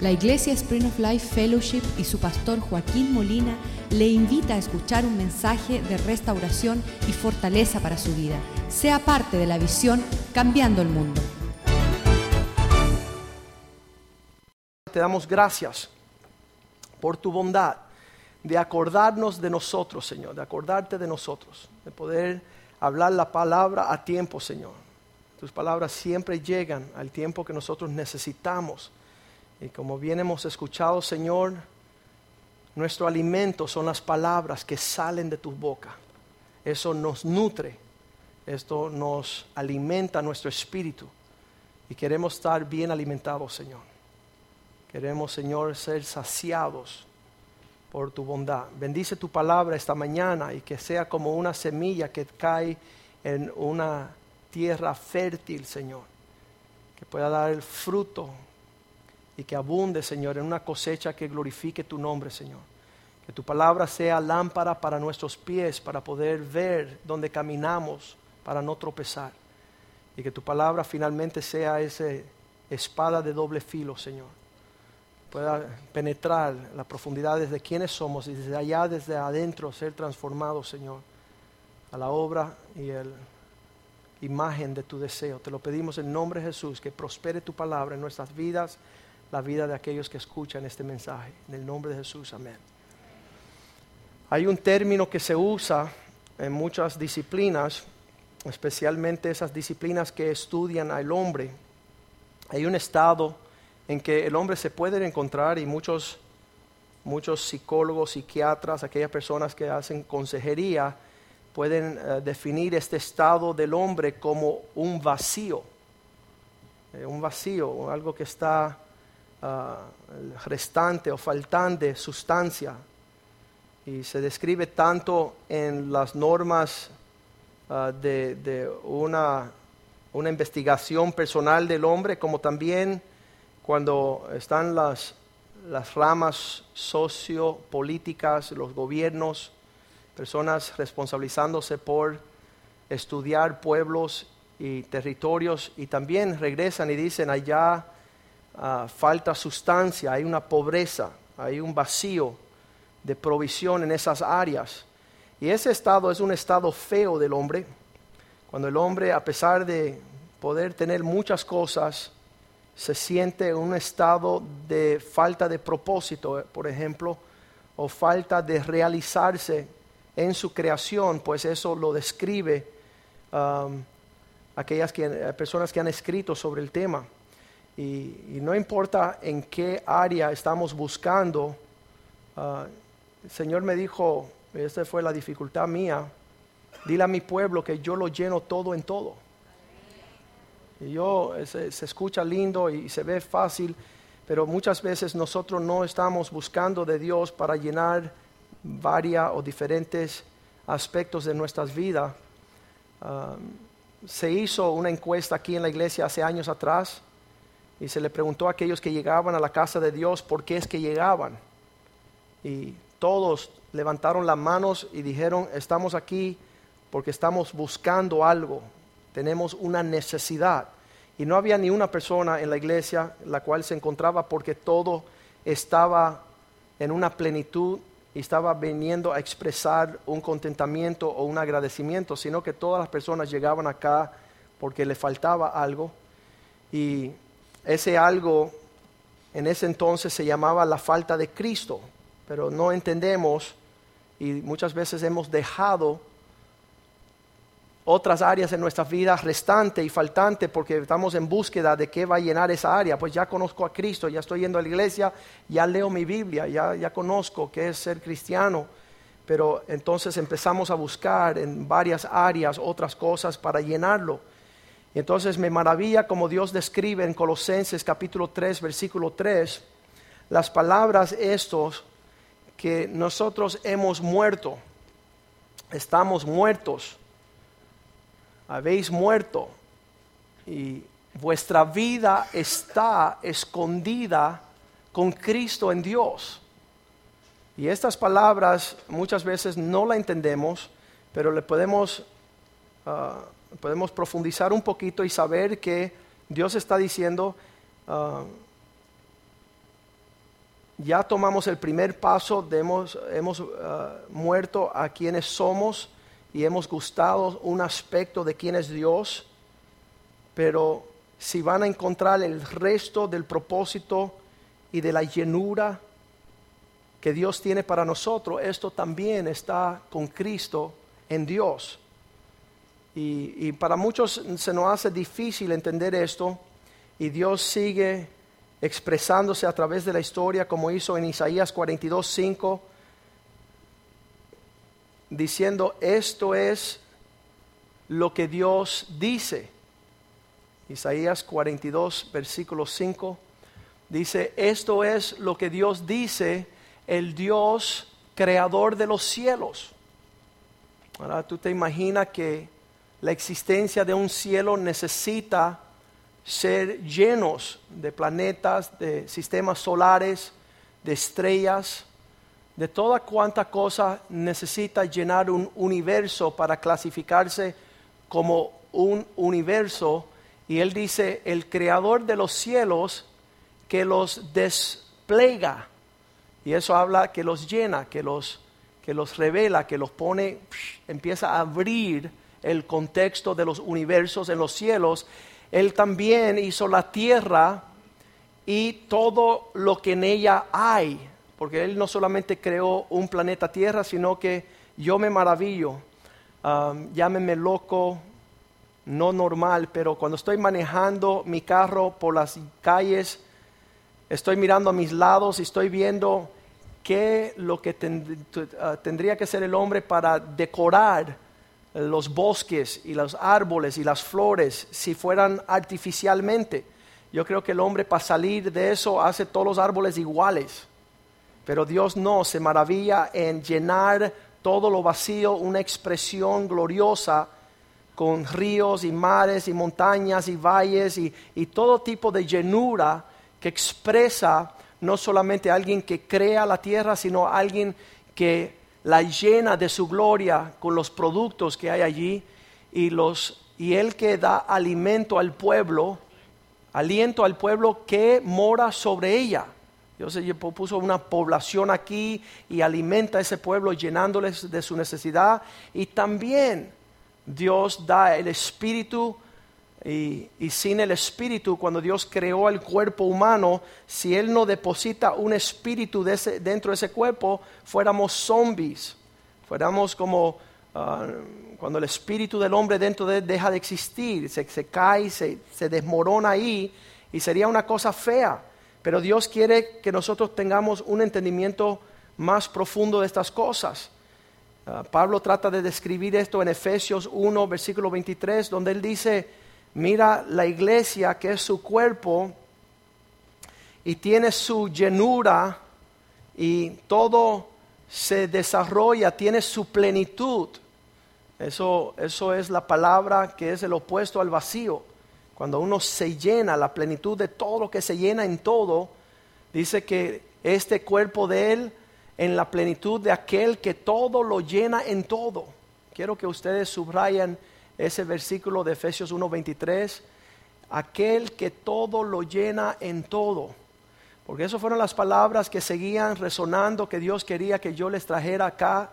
La Iglesia Spring of Life Fellowship y su pastor Joaquín Molina le invita a escuchar un mensaje de restauración y fortaleza para su vida. Sea parte de la visión Cambiando el Mundo. Te damos gracias por tu bondad de acordarnos de nosotros, Señor, de acordarte de nosotros, de poder hablar la palabra a tiempo, Señor. Tus palabras siempre llegan al tiempo que nosotros necesitamos y como bien hemos escuchado, Señor, nuestro alimento son las palabras que salen de tu boca. Eso nos nutre, esto nos alimenta nuestro espíritu. Y queremos estar bien alimentados, Señor. Queremos, Señor, ser saciados por tu bondad. Bendice tu palabra esta mañana y que sea como una semilla que cae en una tierra fértil, Señor. Que pueda dar el fruto y que abunde, Señor, en una cosecha que glorifique tu nombre, Señor. Que tu palabra sea lámpara para nuestros pies, para poder ver dónde caminamos, para no tropezar. Y que tu palabra finalmente sea esa espada de doble filo, Señor. Pueda penetrar las profundidades de quiénes somos y desde allá, desde adentro, ser transformado, Señor, a la obra y la imagen de tu deseo. Te lo pedimos en nombre de Jesús, que prospere tu palabra en nuestras vidas la vida de aquellos que escuchan este mensaje. En el nombre de Jesús, amén. Hay un término que se usa en muchas disciplinas, especialmente esas disciplinas que estudian al hombre. Hay un estado en que el hombre se puede encontrar y muchos, muchos psicólogos, psiquiatras, aquellas personas que hacen consejería, pueden eh, definir este estado del hombre como un vacío. Eh, un vacío, algo que está restante o faltante sustancia. Y se describe tanto en las normas ah, de, una, una, investigación personal del hombre, como también cuando están las, las ramas sociopolíticas, los gobiernos, personas responsabilizándose por estudiar pueblos y territorios y también regresan y dicen allá Ah, falta sustancia, hay una pobreza, hay un vacío de provisión en esas áreas. Y ese estado es un estado feo del hombre, cuando el hombre, a pesar de poder tener muchas cosas, se siente en un estado de falta de propósito, por ejemplo, o falta de realizarse en su creación, pues eso lo describe aquellas personas que han escrito sobre el tema. Y, no importa en qué área estamos buscando, ah, el Señor me dijo, esta fue la dificultad mía, dile a mi pueblo que yo lo lleno todo en todo. Y yo, se, se escucha lindo y se ve fácil, pero muchas veces nosotros no estamos buscando de Dios para llenar varias o diferentes aspectos de nuestras vidas. Ah, se hizo una encuesta aquí en la iglesia hace años atrás y se le preguntó a aquellos que llegaban a la casa de Dios por qué es que llegaban. Y todos levantaron las manos y dijeron, estamos aquí porque estamos buscando algo, tenemos una necesidad. Y no había ni una persona en la iglesia la cual se encontraba porque todo estaba en una plenitud y estaba viniendo a expresar un contentamiento o un agradecimiento, sino que todas las personas llegaban acá porque le faltaba algo. Y ese algo en ese entonces se llamaba la falta de Cristo, pero no entendemos y muchas veces hemos dejado otras áreas en nuestra vida restante y faltante porque estamos en búsqueda de qué va a llenar esa área. Pues ya conozco a Cristo, ya estoy yendo a la iglesia, ya leo mi Biblia, ya, ya conozco qué es ser cristiano. Pero entonces empezamos a buscar en varias áreas otras cosas para llenarlo. Y entonces me maravilla como Dios describe en Colosenses capítulo 3, versículo 3, las palabras estos que nosotros hemos muerto, estamos muertos, habéis muerto y vuestra vida está escondida con Cristo en Dios. Y estas palabras muchas veces no la entendemos, pero le podemos... Ah, podemos profundizar un poquito y saber que Dios está diciendo, ah, ya tomamos el primer paso, hemos, hemos ah, muerto a quienes somos y hemos gustado un aspecto de quién es Dios, pero si van a encontrar el resto del propósito y de la llenura que Dios tiene para nosotros, esto también está con Cristo en Dios. Y, para muchos se nos hace difícil entender esto y Dios sigue expresándose a través de la historia como hizo en Isaías 42, 5, diciendo, esto es lo que Dios dice. Isaías 42, versículo 5, dice, esto es lo que Dios dice, el Dios creador de los cielos. Ahora tú te imaginas que la existencia de un cielo necesita ser llenos de planetas, de sistemas solares, de estrellas, de toda cuanta cosa necesita llenar un universo para clasificarse como un universo. Y él dice, el creador de los cielos que los despliega. Y eso habla que los llena, que los, que los revela, que los pone, empieza a abrir el contexto de los universos en los cielos. Él también hizo la tierra y todo lo que en ella hay porque Él no solamente creó un planeta Tierra, sino que yo me maravillo, um, llámeme loco, no normal, pero cuando estoy manejando mi carro por las calles, estoy mirando a mis lados y estoy viendo qué lo que uh, tendría que ser el hombre para decorar los bosques y los árboles y las flores si fueran artificialmente. Yo creo que el hombre para salir de eso hace todos los árboles iguales. Pero Dios no se maravilla en llenar todo lo vacío, una expresión gloriosa con ríos y mares y montañas y valles y, todo tipo de llenura que expresa no solamente alguien que crea la tierra, sino alguien que la llena de su gloria con los productos que hay allí y, los, y el que da alimento al pueblo, aliento al pueblo que mora sobre ella. Dios puso una población aquí y alimenta a ese pueblo llenándoles de su necesidad. Y también Dios da el espíritu y, sin el espíritu, cuando Dios creó el cuerpo humano, si Él no deposita un espíritu dentro de ese cuerpo, fuéramos zombies, fuéramos como ah, cuando el espíritu del hombre dentro de él deja de existir, se, cae, se, se desmorona ahí y sería una cosa fea. Pero Dios quiere que nosotros tengamos un entendimiento más profundo de estas cosas. Ah, Pablo trata de describir esto en Efesios 1, versículo 23, donde él dice, mira la iglesia que es su cuerpo y tiene su llenura y todo se desarrolla, tiene su plenitud. Eso, eso es la palabra que es el opuesto al vacío. Cuando uno se llena, la plenitud de todo lo que se llena en todo, dice que este cuerpo de Él en la plenitud de aquel que todo lo llena en todo. Quiero que ustedes subrayen ese versículo de Efesios 1:23, aquel que todo lo llena en todo. Porque esas fueron las palabras que seguían resonando que Dios quería que yo les trajera acá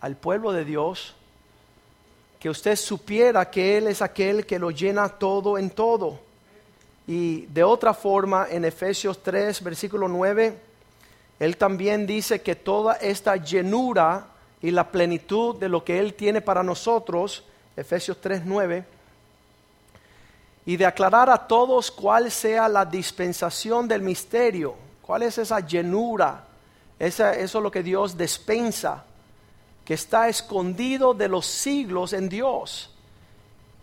al pueblo de Dios que usted supiera que Él es aquel que lo llena todo en todo. Y de otra forma, en Efesios 3, versículo 9, Él también dice que toda esta llenura y la plenitud de lo que Él tiene para nosotros, Efesios 3, 9, y de aclarar a todos cuál sea la dispensación del misterio, cuál es esa llenura, eso es lo que Dios dispensa que está escondido de los siglos en Dios,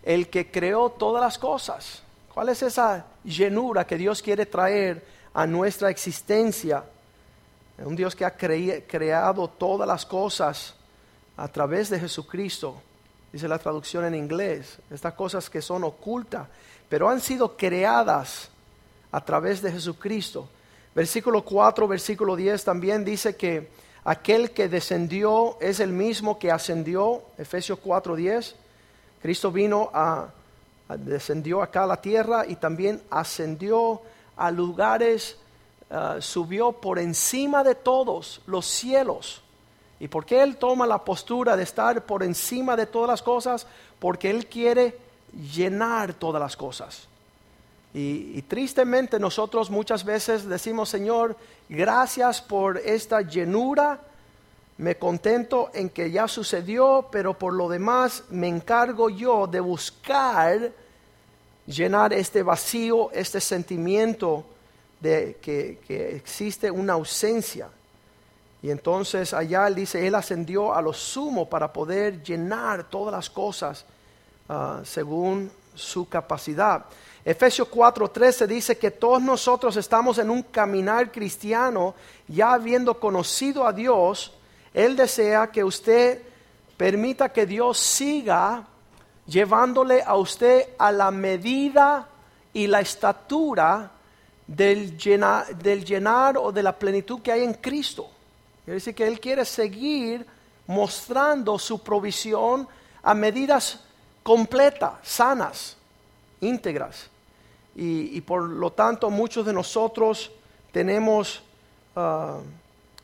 el que creó todas las cosas. ¿Cuál es esa llenura que Dios quiere traer a nuestra existencia? Un Dios que ha creado todas las cosas a través de Jesucristo, dice la traducción en inglés, estas cosas que son ocultas, pero han sido creadas a través de Jesucristo. Versículo 4, versículo 10 también dice que aquel que descendió es el mismo que ascendió, Efesios 4:10. Cristo vino a, descendió acá a la tierra y también ascendió a lugares uh, subió por encima de todos los cielos. ¿Y por qué Él toma la postura de estar por encima de todas las cosas? Porque Él quiere llenar todas las cosas. Y, y, tristemente nosotros muchas veces decimos, Señor, gracias por esta llenura, me contento en que ya sucedió, pero por lo demás me encargo yo de buscar llenar este vacío, este sentimiento de que, existe una ausencia. Y entonces allá él dice, él ascendió a lo sumo para poder llenar todas las cosas ah, según su capacidad. Efesios 4:13 dice que todos nosotros estamos en un caminar cristiano, ya habiendo conocido a Dios, Él desea que usted permita que Dios siga llevándole a usted a la medida y la estatura del del llenar o de la plenitud que hay en Cristo. Quiere decir que Él quiere seguir mostrando su provisión a medidas completas, sanas, íntegras. Y, por lo tanto muchos de nosotros tenemos ah,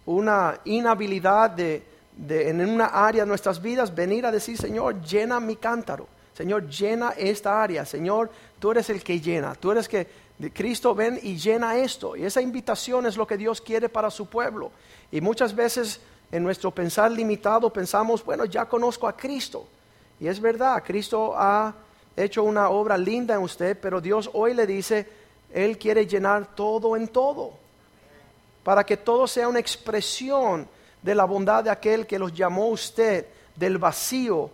una inhabilidad de, en una área de nuestras vidas venir a decir, Señor, llena mi cántaro. Señor, llena esta área. Señor, tú eres el que llena. Tú eres que Cristo ven y llena esto. Y esa invitación es lo que Dios quiere para su pueblo. Y muchas veces en nuestro pensar limitado pensamos, bueno, ya conozco a Cristo. Y es verdad, Cristo ha hecho una obra linda en usted, pero Dios hoy le dice, Él quiere llenar todo en todo. Para que todo sea una expresión de la bondad de aquel que los llamó usted del vacío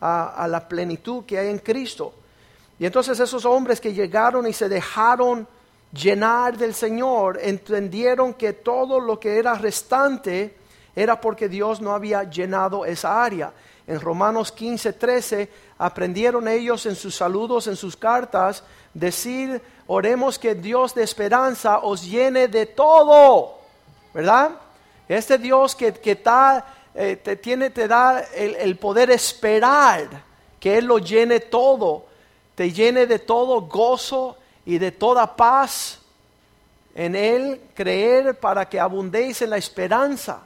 a, a la plenitud que hay en Cristo. Y entonces esos hombres que llegaron y se dejaron llenar del Señor, entendieron que todo lo que era restante era porque Dios no había llenado esa área. En Romanos 15, 13 aprendieron ellos en sus saludos, en sus cartas, decir, oremos que Dios de esperanza os llene de todo, ¿verdad? Este Dios que, que eh, te, tiene, te da el, el poder esperar que Él lo llene todo te llene de todo gozo y de toda paz en Él, creer para que abundéis en la esperanza.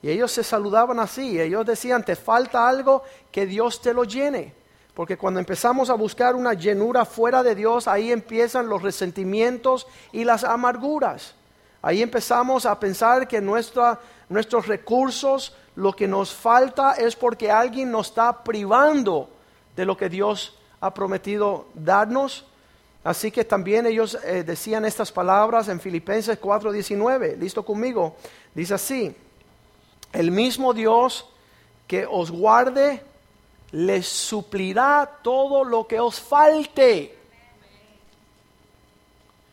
Y ellos se saludaban así, ellos decían, te falta algo, que Dios te lo llene. Porque cuando empezamos a buscar una llenura fuera de Dios, ahí empiezan los resentimientos y las amarguras. Ahí empezamos a pensar que nuestra, nuestros recursos, lo que nos falta es porque alguien nos está privando de lo que Dios ha prometido darnos. Así que también ellos eh, decían estas palabras en Filipenses 4:19. ¿Listo conmigo? Dice así, el mismo Dios que os guarde, les suplirá todo lo que os falte.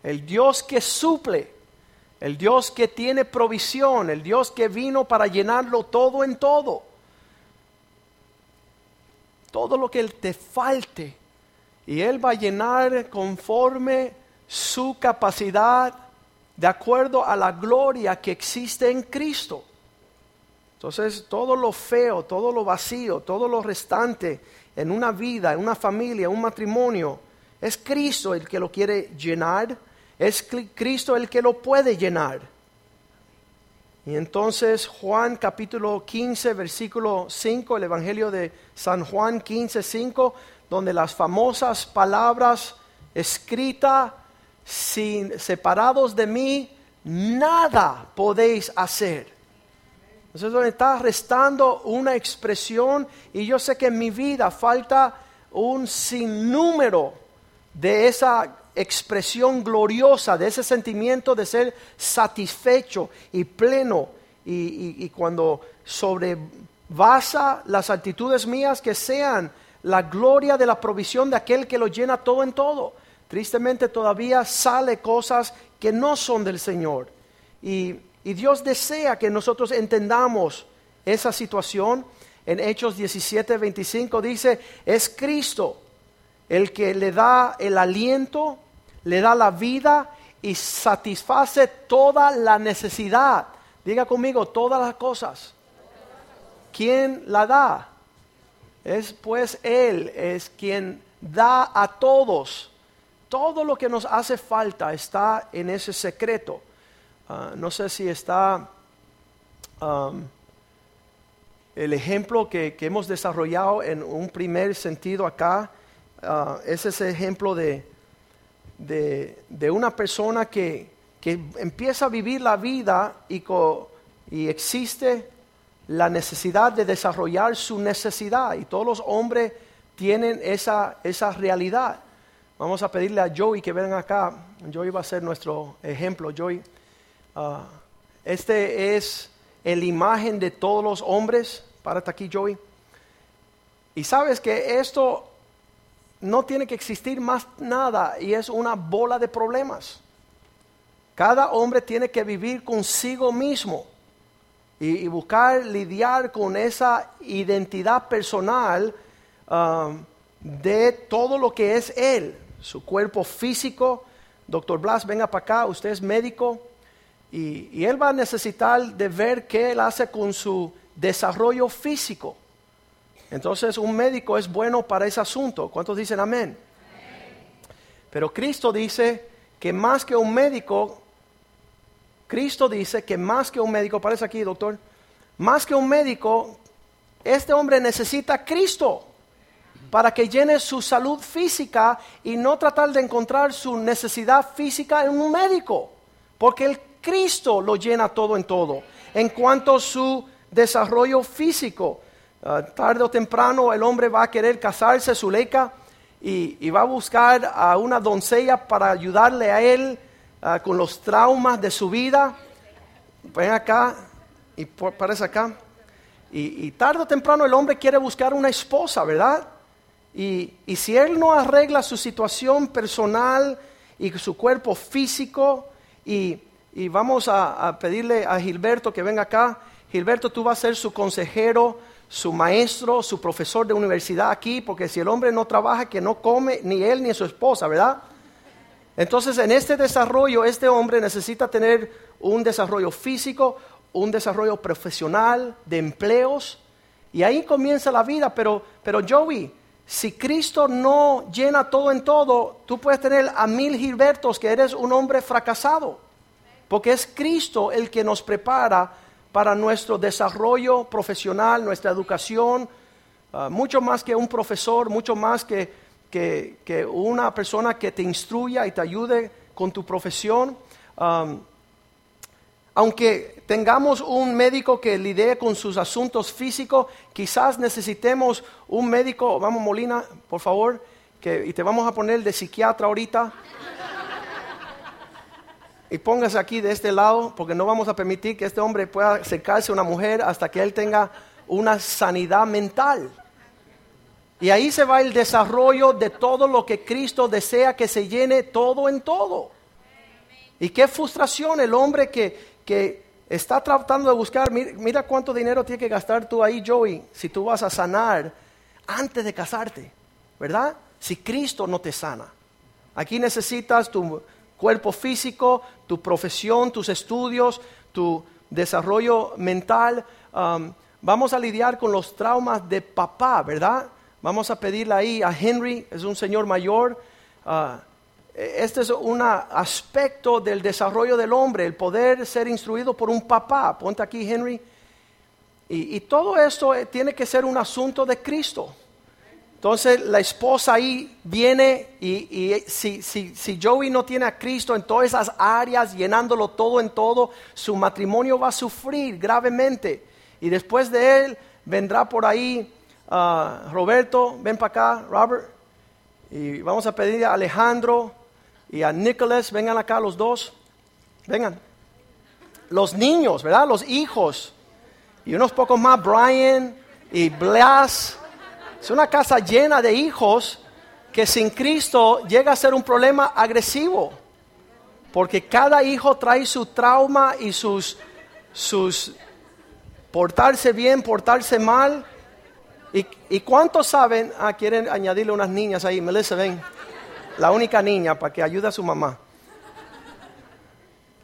El Dios que suple, el Dios que tiene provisión, el Dios que vino para llenarlo todo en todo. Todo lo que te falte, y Él va a llenar conforme su capacidad de acuerdo a la gloria que existe en Cristo. Entonces, todo lo feo, todo lo vacío, todo lo restante en una vida, en una familia, en un matrimonio, es Cristo el que lo quiere llenar, es Cristo el que lo puede llenar. Y entonces Juan capítulo 15, versículo 5, el Evangelio de San Juan 15, 5, donde las famosas palabras escritas, sin separados de mí, nada podéis hacer. Entonces donde está restando una expresión y yo sé que en mi vida falta un sinnúmero de esa expresión gloriosa, de ese sentimiento de ser satisfecho y pleno. Y, y cuando sobrevasa las actitudes mías que sean la gloria de la provisión de aquel que lo llena todo en todo. Tristemente todavía sale cosas que no son del Señor. Y, Dios desea que nosotros entendamos esa situación. En Hechos 17, 25 dice, es Cristo el que le da el aliento, le da la vida y satisface toda la necesidad. Diga conmigo, todas las cosas. ¿Quién la da? Es pues Él es quien da a todos. Todo lo que nos hace falta está en ese secreto. Ah, no sé si está el ejemplo que, que hemos desarrollado en un primer sentido acá. ah, es ese ejemplo de, de, de una persona que, que empieza a vivir la vida y, co- y existe la necesidad de desarrollar su necesidad. Y todos los hombres tienen esa, esa realidad. Vamos a pedirle a Joey que venga acá. Joey va a ser nuestro ejemplo. Joey, ah, este es el imagen de todos los hombres. Párate aquí, Joey. Y sabes que esto no tiene que existir más nada y es una bola de problemas. Cada hombre tiene que vivir consigo mismo y, buscar lidiar con esa identidad personal um, de todo lo que es él, su cuerpo físico. Doctor Blas, venga para acá, usted es médico y, y él va a necesitar de ver qué él hace con su desarrollo físico. Entonces un médico es bueno para ese asunto. ¿Cuántos dicen amén? Pero Cristo dice que más que un médico, Cristo dice que más que un médico, parece aquí, doctor, más que un médico, este hombre necesita a Cristo para que llene su salud física y no tratar de encontrar su necesidad física en un médico, porque el Cristo lo llena todo en todo. En cuanto a su desarrollo físico, ah, tarde o temprano el hombre va a querer casarse, su leca, y, y va a buscar a una doncella para ayudarle a él ah, con los traumas de su vida. Ven acá y parece acá. Y, y tarde o temprano el hombre quiere buscar una esposa, ¿verdad? Y, y si él no arregla su situación personal y su cuerpo físico, y, y vamos a, a pedirle a Gilberto que venga acá, Gilberto, tú vas a ser su consejero, su maestro, su profesor de universidad aquí, porque si el hombre no trabaja, que no come ni él ni su esposa, ¿verdad? Entonces, en este desarrollo, este hombre necesita tener un desarrollo físico, un desarrollo profesional, de empleos, y ahí comienza la vida. Pero, pero Joey, si Cristo no llena todo en todo, tú puedes tener a mil Gilbertos que eres un hombre fracasado, porque es Cristo el que nos prepara para nuestro desarrollo profesional, nuestra educación, Ah, mucho más que un profesor, mucho más que, que- una persona que te instruya y te ayude con tu profesión. Am, aunque tengamos un médico que lidie con sus asuntos físicos, quizás necesitemos un médico, vamos Molina, por favor, que, y te vamos a poner de psiquiatra ahorita. Y póngase aquí de este lado, porque no vamos a permitir que este hombre pueda acercarse a una mujer hasta que él tenga una sanidad mental. Y ahí se va el desarrollo de todo lo que Cristo desea que se llene todo en todo. Y qué frustración el hombre que, que está tratando de buscar, mira, cuánto dinero tiene que gastar tú ahí, Joey, si tú vas a sanar antes de casarte, ¿verdad? Si Cristo no te sana. Aquí necesitas tu cuerpo físico, tu profesión, tus estudios, tu desarrollo mental. Um, vamos a lidiar con los traumas de papá, ¿verdad? Vamos a pedirle ahí a Henry, es un señor mayor. ah, este es un aspecto del desarrollo del hombre, el poder ser instruido por un papá. Ponte aquí, Henry. Y, y todo esto eh, tiene que ser un asunto de Cristo. Entonces la esposa ahí viene y, y si, si, si Joey no tiene a Cristo en todas esas áreas, llenándolo todo en todo, su matrimonio va a sufrir gravemente. Y después de él vendrá por ahí ah, Roberto, ven para acá, Robert. Y vamos a pedir a Alejandro y a Nicholas, vengan acá los dos, vengan. Los niños, ¿verdad? Los hijos. Y unos pocos más, Brian y Blas. Es una casa llena de hijos que sin Cristo llega a ser un problema agresivo. Porque cada hijo trae su trauma y sus, sus portarse bien, portarse mal. ¿Y, y cuántos saben? Ah, quieren añadirle unas niñas ahí. Melissa, ven. La única niña para que ayude a su mamá.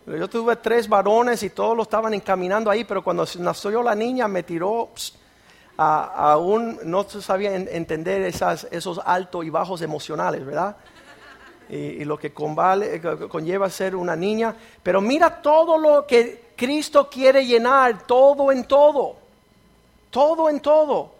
Yo tuve tres varones y todos lo estaban encaminando ahí, pero cuando nació la niña me tiró pss, a, un, no sabía en- entender esas, esos altos y bajos emocionales, ¿verdad? y, lo que eh, conlleva ser una niña. Pero mira todo lo que Cristo quiere llenar, todo en todo, todo en todo.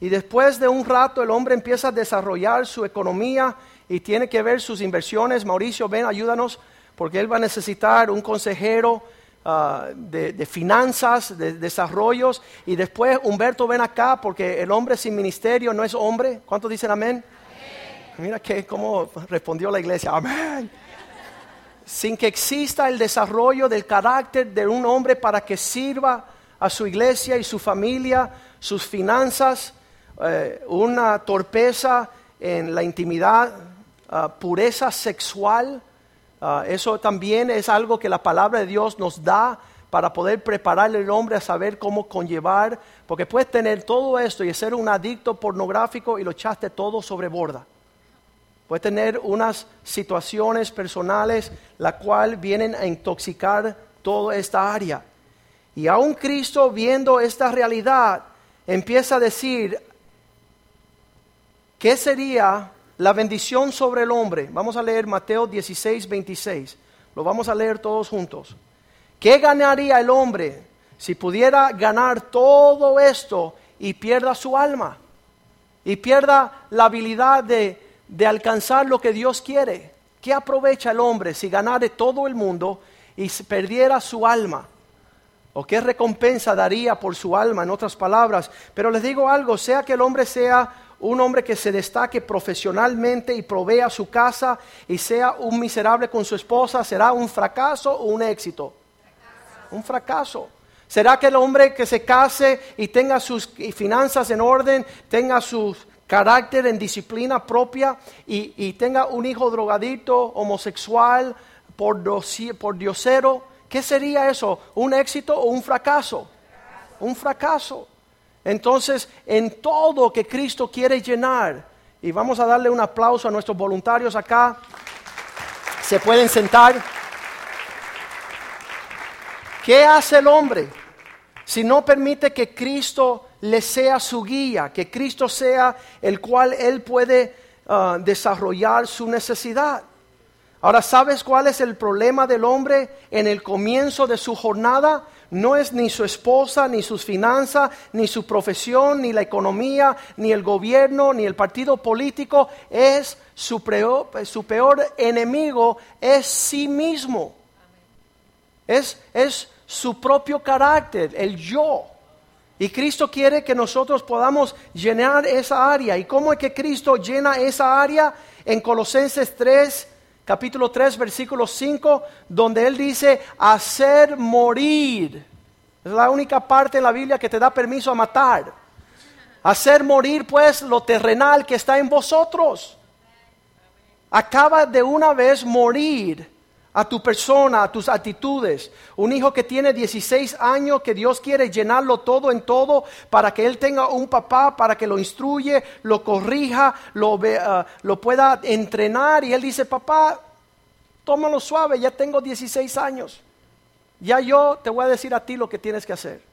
Y después de un rato el hombre empieza a desarrollar su economía y tiene que ver sus inversiones. Mauricio, ven, ayúdanos, porque él va a necesitar un consejero ah, de, de finanzas, de desarrollos. Y después, Humberto, ven acá, porque el hombre sin ministerio no es hombre. ¿Cuántos dicen amén? Mira que cómo respondió la iglesia, amén. Sin que exista el desarrollo del carácter de un hombre para que sirva a su iglesia y su familia, sus finanzas, eh, una torpeza en la intimidad, ah, pureza sexual. ah, eso también es algo que la palabra de Dios nos da para poder prepararle al hombre a saber cómo conllevar, porque puedes tener todo esto y ser un adicto pornográfico y lo echaste todo sobre borda. Puede tener unas situaciones personales la cual vienen a intoxicar toda esta área. Y aún Cristo viendo esta realidad empieza a decir, ¿qué sería la bendición sobre el hombre? Vamos a leer Mateo 16, 26. Lo vamos a leer todos juntos. ¿Qué ganaría el hombre si pudiera ganar todo esto y pierda su alma? Y pierda la habilidad de, de alcanzar lo que Dios quiere. ¿Qué aprovecha el hombre si ganare todo el mundo y perdiera su alma? ¿O qué recompensa daría por su alma, en otras palabras? Pero les digo algo, sea que el hombre sea un hombre que se destaque profesionalmente y provea su casa y sea un miserable con su esposa, ¿será un fracaso o un éxito? Un fracaso. ¿Será que el hombre que se case y tenga sus finanzas en orden, tenga su carácter en disciplina propia y, y tenga un hijo drogadito, homosexual, por, dosi- por diosero? ¿Qué sería eso? ¿Un éxito o un fracaso? Un fracaso. Entonces, en todo que Cristo quiere llenar, y vamos a darle un aplauso a nuestros voluntarios acá, se pueden sentar. ¿Qué hace el hombre si no permite que Cristo le sea su guía, que Cristo sea el cual él puede ah, desarrollar su necesidad? Ahora, ¿sabes cuál es el problema del hombre en el comienzo de su jornada? No es ni su esposa, ni sus finanzas, ni su profesión, ni la economía, ni el gobierno, ni el partido político. Es su peor, enemigo, es sí mismo. Es, es su propio carácter, el yo. Y Cristo quiere que nosotros podamos llenar esa área. ¿Y cómo es que Cristo llena esa área? En Colosenses 3, capítulo 3, versículo 5, donde Él dice, hacer morir. Es la única parte en la Biblia que te da permiso a matar. Hacer morir pues lo terrenal que está en vosotros. Acaba de una vez morir a tu persona, a tus actitudes. Un hijo que tiene 16 años, que Dios quiere llenarlo todo en todo para que él tenga un papá, para que lo instruye, lo corrija, lo, ah, lo pueda entrenar. Y él dice, papá, tómalo suave, ya tengo 16 años. Ya yo te voy a decir a ti lo que tienes que hacer.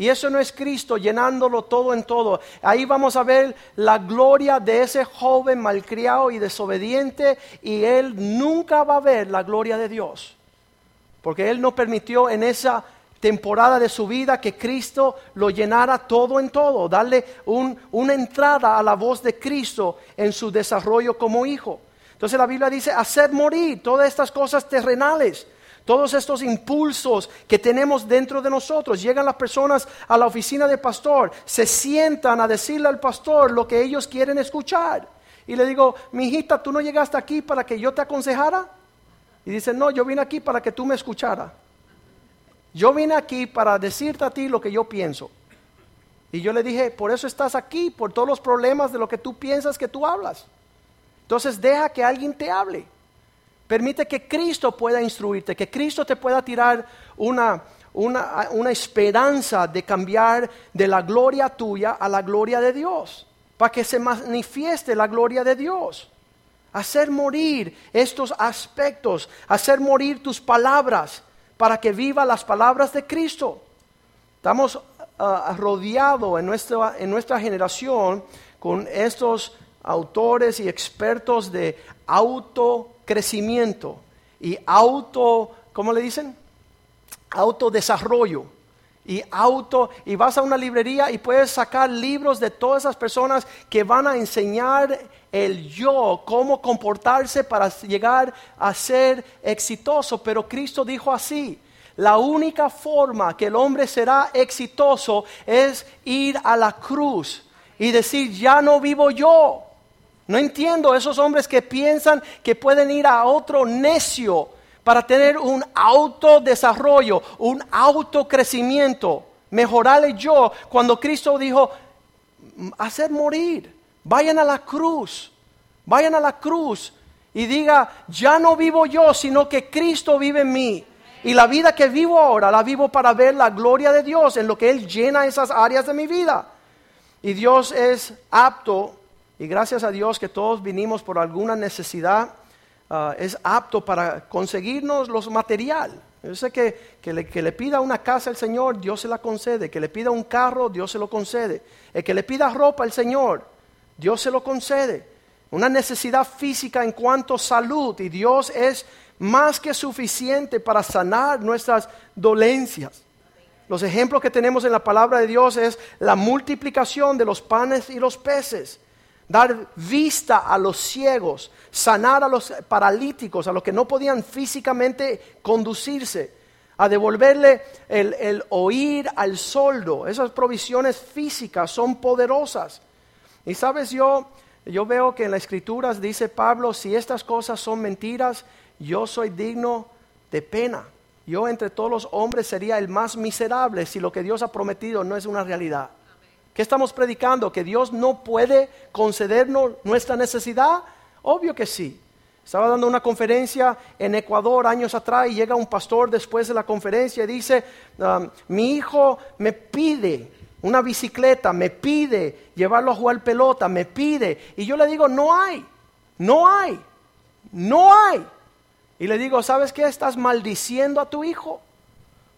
Y eso no es Cristo llenándolo todo en todo. Ahí vamos a ver la gloria de ese joven malcriado y desobediente y él nunca va a ver la gloria de Dios. Porque él no permitió en esa temporada de su vida que Cristo lo llenara todo en todo, darle un- una entrada a la voz de Cristo en su desarrollo como hijo. Entonces la Biblia dice, hacer morir todas estas cosas terrenales. Todos estos impulsos que tenemos dentro de nosotros, llegan las personas a la oficina del pastor, se sientan a decirle al pastor lo que ellos quieren escuchar. Y le digo, mi hijita, ¿tú no llegaste aquí para que yo te aconsejara? Y dice, no, yo vine aquí para que tú me escuchara. Yo vine aquí para decirte a ti lo que yo pienso. Y yo le dije, por eso estás aquí, por todos los problemas de lo que tú piensas que tú hablas. Entonces deja que alguien te hable. Permite que Cristo pueda instruirte, que Cristo te pueda tirar una, una, una esperanza de cambiar de la gloria tuya a la gloria de Dios, para que se manifieste la gloria de Dios. Hacer morir estos aspectos, hacer morir tus palabras, para que viva las palabras de Cristo. Estamos ah, rodeados en nuestra, en nuestra generación con estos autores y expertos de autocrecimiento y auto, ¿cómo le dicen? Autodesarrollo y auto y vas a una librería y puedes sacar libros de todas esas personas que van a enseñar el yo, cómo comportarse para llegar a ser exitoso. Pero Cristo dijo así, la única forma que el hombre será exitoso es ir a la cruz y decir, ya no vivo yo. No entiendo esos hombres que piensan que pueden ir a otro necio para tener un autodesarrollo, un autocrecimiento, mejorar el yo, cuando Cristo dijo, hacer morir, vayan a la cruz, vayan a la cruz y diga, ya no vivo yo, sino que Cristo vive en mí. Y la vida que vivo ahora la vivo para ver la gloria de Dios en lo que Él llena esas áreas de mi vida. Y Dios es apto, y gracias a Dios que todos vinimos por alguna necesidad, ah, es apto para conseguirnos los material. Yo sé que, que, le, que le pida una casa al Señor, Dios se la concede. Que le pida un carro, Dios se lo concede. El que le pida ropa al Señor, Dios se lo concede. Una necesidad física en cuanto a salud, y Dios es más que suficiente para sanar nuestras dolencias. Los ejemplos que tenemos en la palabra de Dios es la multiplicación de los panes y los peces, dar vista a los ciegos, sanar a los paralíticos, a los que no podían físicamente conducirse, a devolverle el, el oír al soldo. Esas provisiones físicas son poderosas. Y sabes, yo, yo veo que en las escrituras dice Pablo, si estas cosas son mentiras, yo soy digno de pena. Yo entre todos los hombres sería el más miserable si lo que Dios ha prometido no es una realidad. ¿Qué estamos predicando? ¿Que Dios no puede concedernos nuestra necesidad? Obvio que sí. Estaba dando una conferencia en Ecuador años atrás y llega un pastor después de la conferencia y dice, mi hijo me pide una bicicleta, me pide llevarlo a jugar pelota, me pide. Y yo le digo, no hay, no hay, no hay. Y le digo, ¿sabes qué? Estás maldiciendo a tu hijo.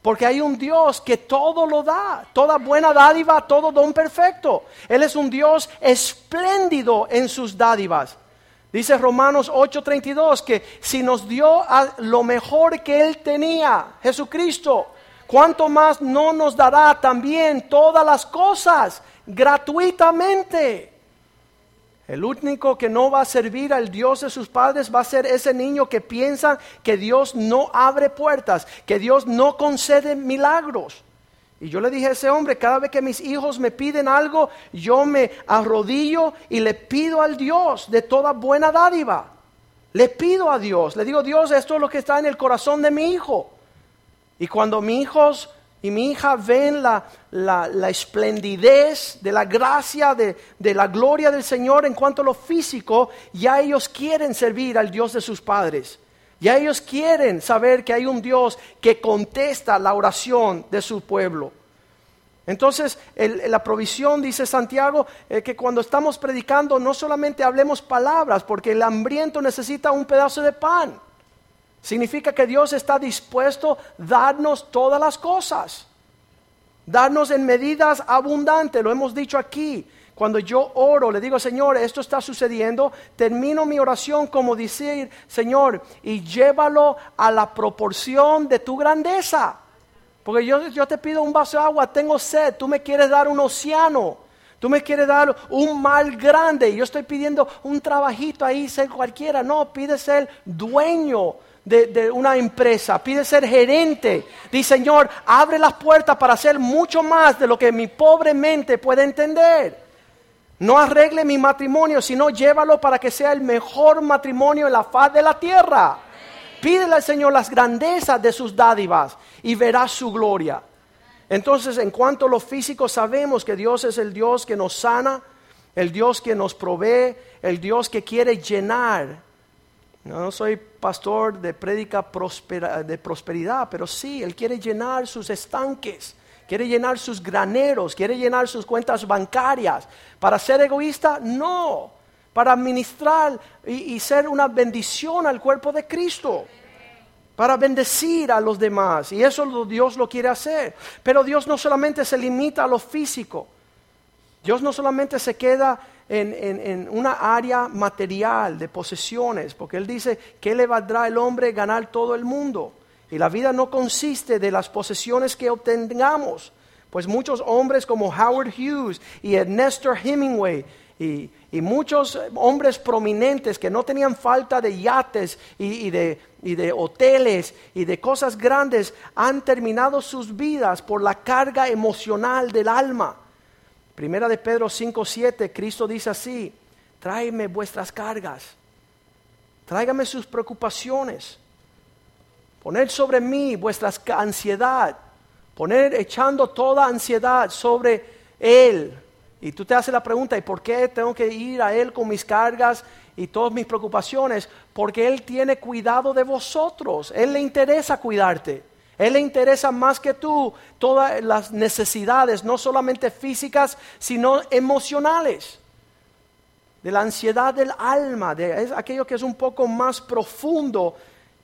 Porque hay un Dios que todo lo da, toda buena dádiva, todo don perfecto. Él es un Dios espléndido en sus dádivas. Dice Romanos 8:32 que si nos dio lo mejor que Él tenía, Jesucristo, ¿cuánto más no nos dará también todas las cosas gratuitamente? El único que no va a servir al Dios de sus padres va a ser ese niño que piensa que Dios no abre puertas, que Dios no concede milagros. Y yo le dije a ese hombre, cada vez que mis hijos me piden algo, yo me arrodillo y le pido al Dios de toda buena dádiva. Le pido a Dios, le digo, Dios, esto es lo que está en el corazón de mi hijo. Y cuando mis hijos y mi hija ven la, la, esplendidez de la gracia, de, de, la gloria del Señor en cuanto a lo físico, ya ellos quieren servir al Dios de sus padres. Ya ellos quieren saber que hay un Dios que contesta la oración de su pueblo. Entonces, la provisión, dice Santiago, eh, que cuando estamos predicando no solamente hablemos palabras, porque el hambriento necesita un pedazo de pan. Significa que Dios está dispuesto a darnos todas las cosas, darnos en medidas abundantes, lo hemos dicho aquí. Cuando yo oro, le digo, Señor, esto está sucediendo, termino mi oración como decir, Señor, y llévalo a la proporción de tu grandeza. Porque yo, yo te pido un vaso de agua, tengo sed, tú me quieres dar un océano. Tú me quieres dar un mal grande. Yo estoy pidiendo un trabajito ahí, ser cualquiera. No, pide ser dueño de, una empresa, pide ser gerente. Dice, Señor, abre las puertas para hacer mucho más de lo que mi pobre mente puede entender. No arregle mi matrimonio, sino llévalo para que sea el mejor matrimonio en la faz de la tierra. Pídele al Señor las grandezas de sus dádivas y verás su gloria. Entonces, en cuanto a lo físico, sabemos que Dios es el Dios que nos sana, el Dios que nos provee, el Dios que quiere llenar no, soy pastor de prédica de prosperidad, pero sí, Él quiere llenar sus estanques, quiere llenar sus graneros, quiere llenar sus cuentas bancarias. ¿Para ser egoísta? No, para administrar y, y ser una bendición al cuerpo de Cristo para bendecir a los demás. Y eso Dios lo quiere hacer. Pero Dios no solamente se limita a lo físico. Dios no solamente se queda en, en- en una área material de posesiones, porque Él dice, ¿qué le valdrá el hombre ganar todo el mundo? Y la vida no consiste de las posesiones que obtengamos. Pues muchos hombres como Howard Hughes y Ernesto Hemingway y, y muchos hombres prominentes que no tenían falta de yates y, y de, y de hoteles y de cosas grandes han terminado sus vidas por la carga emocional del alma. Primera de Pedro 5:7, Cristo dice así: Tráeme vuestras cargas, tráigame sus preocupaciones, poner sobre mí vuestras ca- ansiedad, poner echando toda ansiedad sobre Él. Y tú te haces la pregunta, ¿y por qué tengo que ir a Él con mis cargas y todas mis preocupaciones? Porque Él tiene cuidado de vosotros, Él le interesa cuidarte. Él le interesa más que tú todas las necesidades, no solamente físicas, sino emocionales de la ansiedad del alma, de es aquello que es un poco más profundo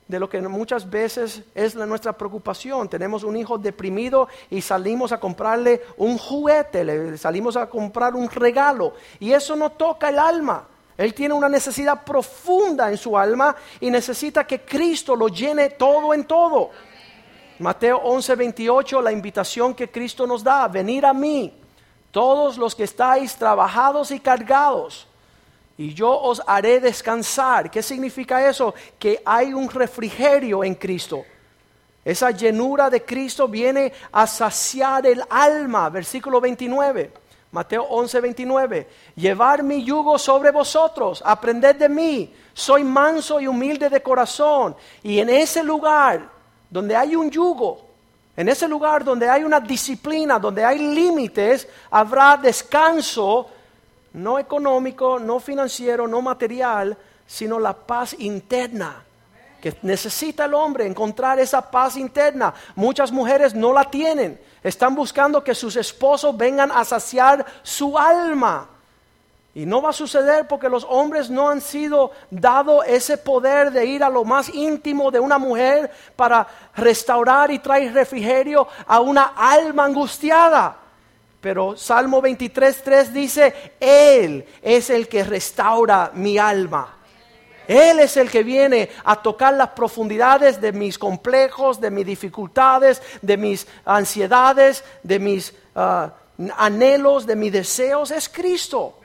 de lo que muchas veces es la- nuestra preocupación. Tenemos un hijo deprimido y salimos a comprarle un juguete, le salimos a comprar un regalo y eso no toca el alma. Él tiene una necesidad profunda en su alma y necesita que Cristo lo llene todo en todo. Mateo 11, 28, la invitación que Cristo nos da, venir a mí, todos los que estáis trabajados y cargados, y yo os haré descansar. ¿Qué significa eso? Que hay un refrigerio en Cristo. Esa llenura de Cristo viene a saciar el alma. Versículo 29. Mateo 11, 29. Llevar mi yugo sobre vosotros, aprended de mí. Soy manso y humilde de corazón. Y en ese lugar donde hay un yugo, en ese lugar donde hay una disciplina, donde hay límites, habrá descanso no económico, no financiero, no material, sino la paz interna que necesita el hombre, encontrar esa paz interna. Muchas mujeres no la tienen, están buscando que sus esposos vengan a saciar su alma. Y no va a suceder porque los hombres no han sido dado ese poder de ir a lo más íntimo de una mujer para restaurar y traer refrigerio a una alma angustiada. Pero Salmo 23.3 dice, Él es el que restaura mi alma. Él es el que viene a tocar las profundidades de mis complejos, de mis dificultades, de mis ansiedades, de mis ah, anhelos, de mis deseos. Es Cristo.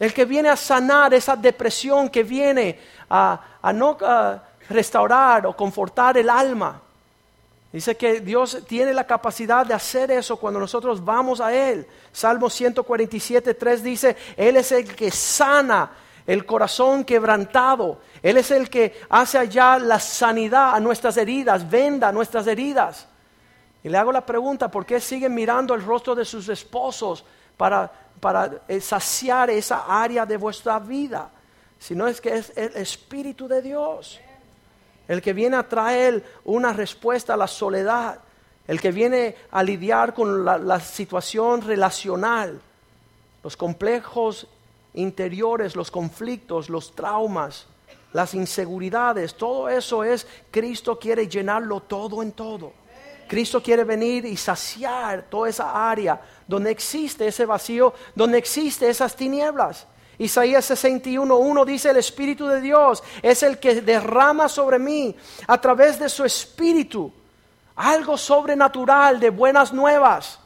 El que viene a sanar esa depresión que viene a, a no restaurar o confortar el alma. Dice que Dios tiene la capacidad de hacer eso cuando nosotros vamos a Él. Salmo 147, 3 dice, Él es el que sana el corazón quebrantado. Él es el que hace allá la sanidad a nuestras heridas, venda nuestras heridas. Y le hago la pregunta, ¿por qué siguen mirando el rostro de sus esposos para, para eh, saciar esa área de vuestra vida? Si no es que es el Espíritu de Dios el que viene a traer una respuesta a la soledad, el que viene a lidiar con la, la situación relacional, los complejos interiores, los conflictos, los traumas, las inseguridades, todo eso es, Cristo quiere llenarlo todo en todo. Cristo quiere venir y saciar toda esa área donde existe ese vacío, donde existe esas tinieblas. Isaías 61.1 dice, el Espíritu de Dios es el que derrama sobre mí a través de su Espíritu algo sobrenatural de buenas nuevas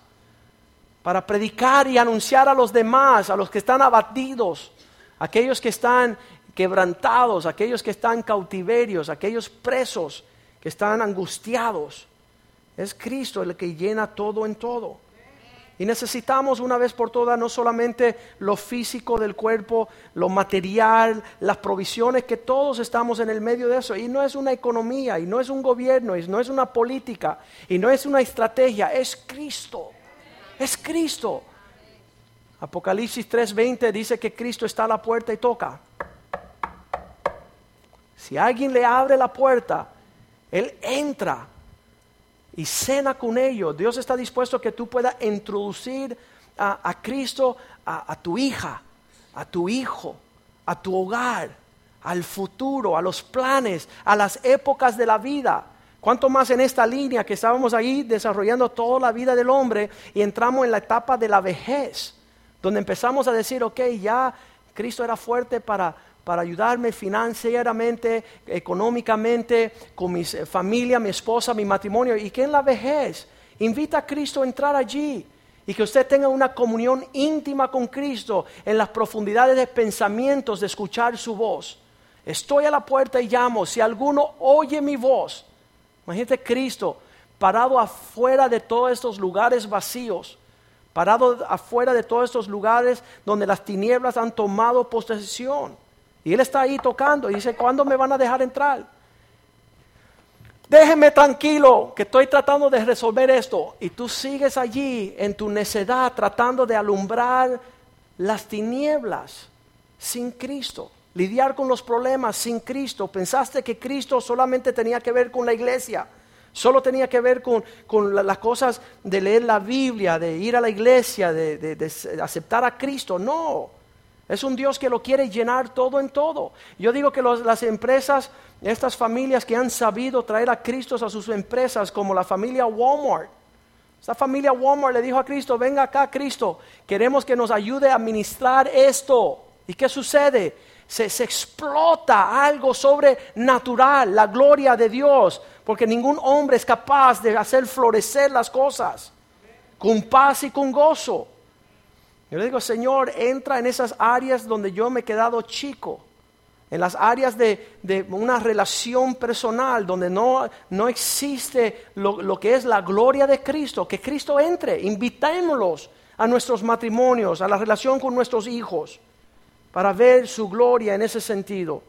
para predicar y anunciar a los demás, a los que están abatidos, aquellos que están quebrantados, aquellos que están cautiverios, aquellos presos que están angustiados. Es Cristo el que llena todo en todo. Y necesitamos una vez por todas no solamente lo físico del cuerpo, lo material, las provisiones, que todos estamos en el medio de eso. Y no es una economía, y no es un gobierno, y no es una política, y no es una estrategia, es Cristo. Es Cristo. Apocalipsis 3:20 dice que Cristo está a la puerta y toca. Si alguien le abre la puerta, Él entra y cena con ellos. Dios está dispuesto a que tú puedas introducir a, Cristo a, a tu hija, a tu hijo, a tu hogar, al futuro, a los planes, a las épocas de la vida. Cuanto más en esta línea que estábamos ahí desarrollando toda la vida del hombre y entramos en la etapa de la vejez, donde empezamos a decir, ok, ya Cristo era fuerte para, para ayudarme financieramente, económicamente, con mi familia, mi esposa, mi matrimonio. Y que en la vejez invita a Cristo a entrar allí y que usted tenga una comunión íntima con Cristo en las profundidades de pensamientos, de escuchar su voz. Estoy a la puerta y llamo. Si alguno oye mi voz, imagínate Cristo parado afuera de todos estos lugares vacíos, parado afuera de todos estos lugares donde las tinieblas han tomado posesión. Y Él está ahí tocando y dice, ¿cuándo me van a dejar entrar? Déjeme tranquilo que estoy tratando de resolver esto. Y tú sigues allí en tu necedad tratando de alumbrar las tinieblas sin Cristo. Lidiar con los problemas sin Cristo. Pensaste que Cristo solamente tenía que ver con la iglesia. Solo tenía que ver con, las cosas de leer la Biblia, de ir a la iglesia, de aceptar a Cristo. No. Es un Dios que lo quiere llenar todo en todo. Yo digo que las empresas, estas familias que han sabido traer a Cristo a sus empresas, como la familia Walmart. Esta familia Walmart le dijo a Cristo, venga acá Cristo, queremos que nos ayude a administrar esto. ¿Y qué sucede? Se, se explota algo sobrenatural, la gloria de Dios, porque ningún hombre es capaz de hacer florecer las cosas con paz y con gozo. Yo le digo, Señor, entra en esas áreas donde yo me he quedado chico, en las áreas de, una relación personal, donde no, no existe lo, lo, que es la gloria de Cristo, que Cristo entre, invitémoslos a nuestros matrimonios, a la relación con nuestros hijos, para ver su gloria en ese sentido.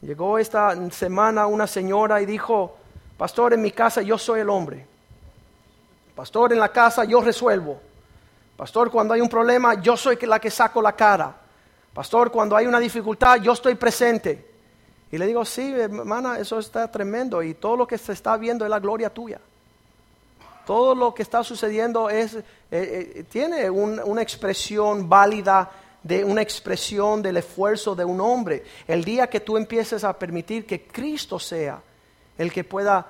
Llegó esta semana una señora y dijo, pastor, en mi casa yo soy el hombre. Pastor, en la casa yo resuelvo. Pastor, cuando hay un problema, yo soy la que saco la cara. Pastor, cuando hay una dificultad, yo estoy presente. Y le digo, sí, hermana, eso está tremendo y todo lo que se está viendo es la gloria tuya. Todo lo que está sucediendo es, eh, eh, tiene una expresión válida de una expresión del esfuerzo de un hombre. El día que tú empieces a permitir que Cristo sea el que pueda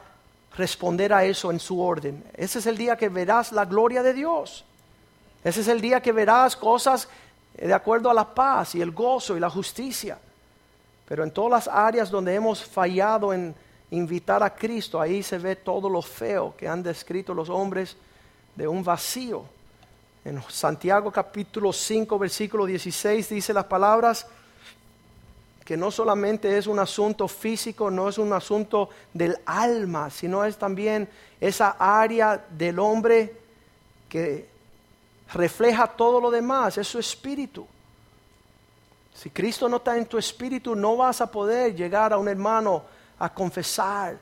responder a eso en su orden, ese es el día que verás la gloria de Dios. Ese es el día que verás cosas de acuerdo a la paz y el gozo y la justicia. Pero en todas las áreas donde hemos fallado en invitar a Cristo, ahí se ve todo lo feo que han descrito los hombres de un vacío. En Santiago capítulo 5, versículo 16 dice las palabras que no solamente es un asunto físico, no es un asunto del alma, sino es también esa área del hombre que refleja todo lo demás, es su espíritu. Si Cristo no está en tu espíritu, no vas a poder llegar a un hermano a confesar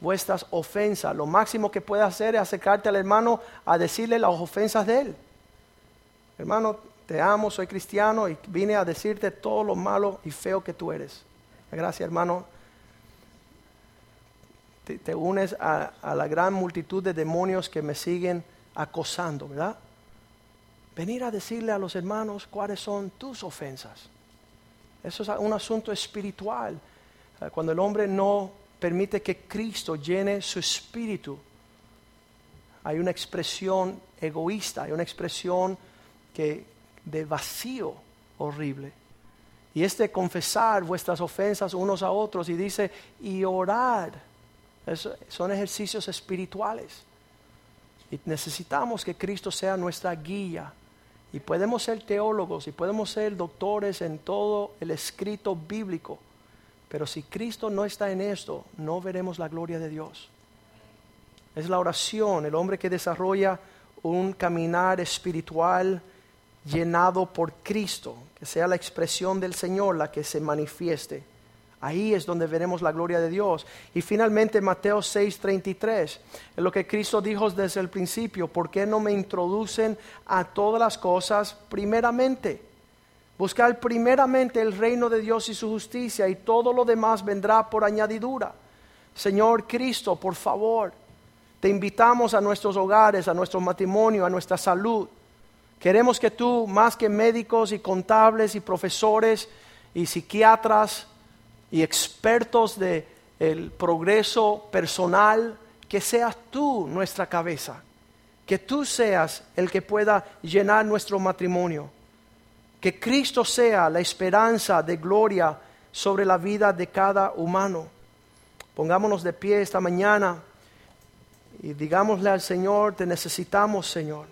vuestras ofensas. Lo máximo que puedes hacer es acercarte al hermano a decirle las ofensas de él. Hermano, te amo, soy cristiano y vine a decirte todo lo malo y feo que tú eres. Gracias, hermano. Te, unes a, a la gran multitud de demonios que me siguen acosando, ¿verdad? Venir a decirle a los hermanos cuáles son tus ofensas. Eso es un asunto espiritual. Eh, cuando el hombre no permite que Cristo llene su espíritu, hay una expresión egoísta, hay una expresión que, de vacío horrible. Y es de confesar vuestras ofensas unos a otros y dice, y orar. son ejercicios espirituales. Y necesitamos que Cristo sea nuestra guía y podemos ser teólogos y podemos ser doctores en todo el escrito bíblico. Pero si Cristo no está en esto, no veremos la gloria de Dios. Es la oración, el hombre que desarrolla un caminar espiritual llenado por Cristo, que sea la expresión del Señor la que se manifieste. Ahí es donde veremos la gloria de Dios. Y finalmente Mateo 6:33, es lo que Cristo dijo desde el principio, ¿por qué no me introducen a todas las cosas primeramente? Buscar primeramente el reino de Dios y su justicia y todo lo demás vendrá por añadidura. Señor Cristo, por favor, te invitamos a nuestros hogares, a nuestro matrimonio, a nuestra salud. Queremos que tú, más que médicos y contables y profesores y psiquiatras, y expertos del el progreso personal, que seas tú nuestra cabeza, que tú seas el que pueda llenar nuestro matrimonio, Que Cristo sea la esperanza de gloria sobre la vida de cada humano. Pongámonos de pie esta mañana y digámosle al Señor, te necesitamos, Señor.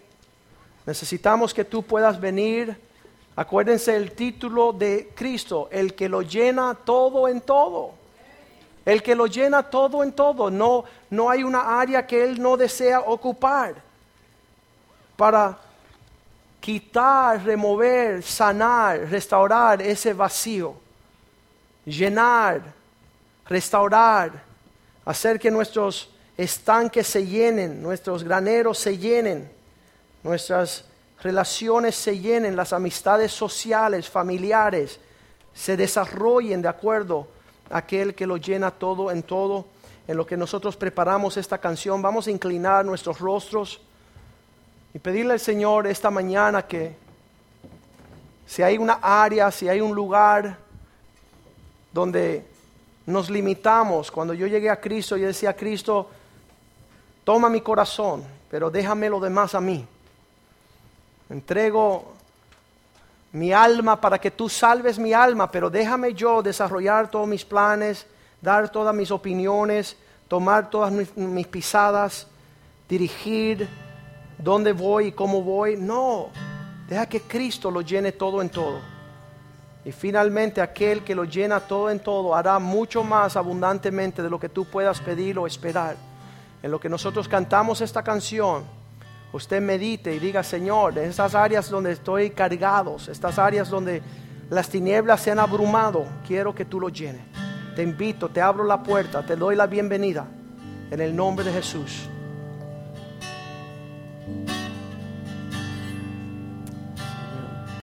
Necesitamos que tú puedas venir. Acuérdense el título de Cristo, el que lo llena todo en todo. El que lo llena todo en todo. No, no hay una área que Él no desea ocupar para quitar, remover, sanar, restaurar ese vacío. Llenar, restaurar, hacer que nuestros estanques se llenen, nuestros graneros se llenen, nuestras relaciones se llenen, las amistades sociales, familiares, se desarrollen de acuerdo a aquel que lo llena todo en todo. En lo que nosotros preparamos esta canción, vamos a inclinar nuestros rostros y pedirle al Señor esta mañana que si hay una área, si hay un lugar donde nos limitamos, cuando yo llegué a Cristo, yo decía, Cristo, toma mi corazón, pero déjame lo demás a mí. Entrego mi alma para que tú salves mi alma, pero déjame yo desarrollar todos mis planes, dar todas mis opiniones, tomar todas mis, pisadas, dirigir dónde voy y cómo voy. No, deja que Cristo lo llene todo en todo. Y finalmente aquel que lo llena todo en todo hará mucho más abundantemente de lo que tú puedas pedir o esperar en lo que nosotros cantamos esta canción, usted medite y diga, Señor, en estas áreas donde estoy cargados, estas áreas donde las tinieblas se han abrumado, quiero que tú lo llenes. Te invito, te abro la puerta, te doy la bienvenida en el nombre de Jesús.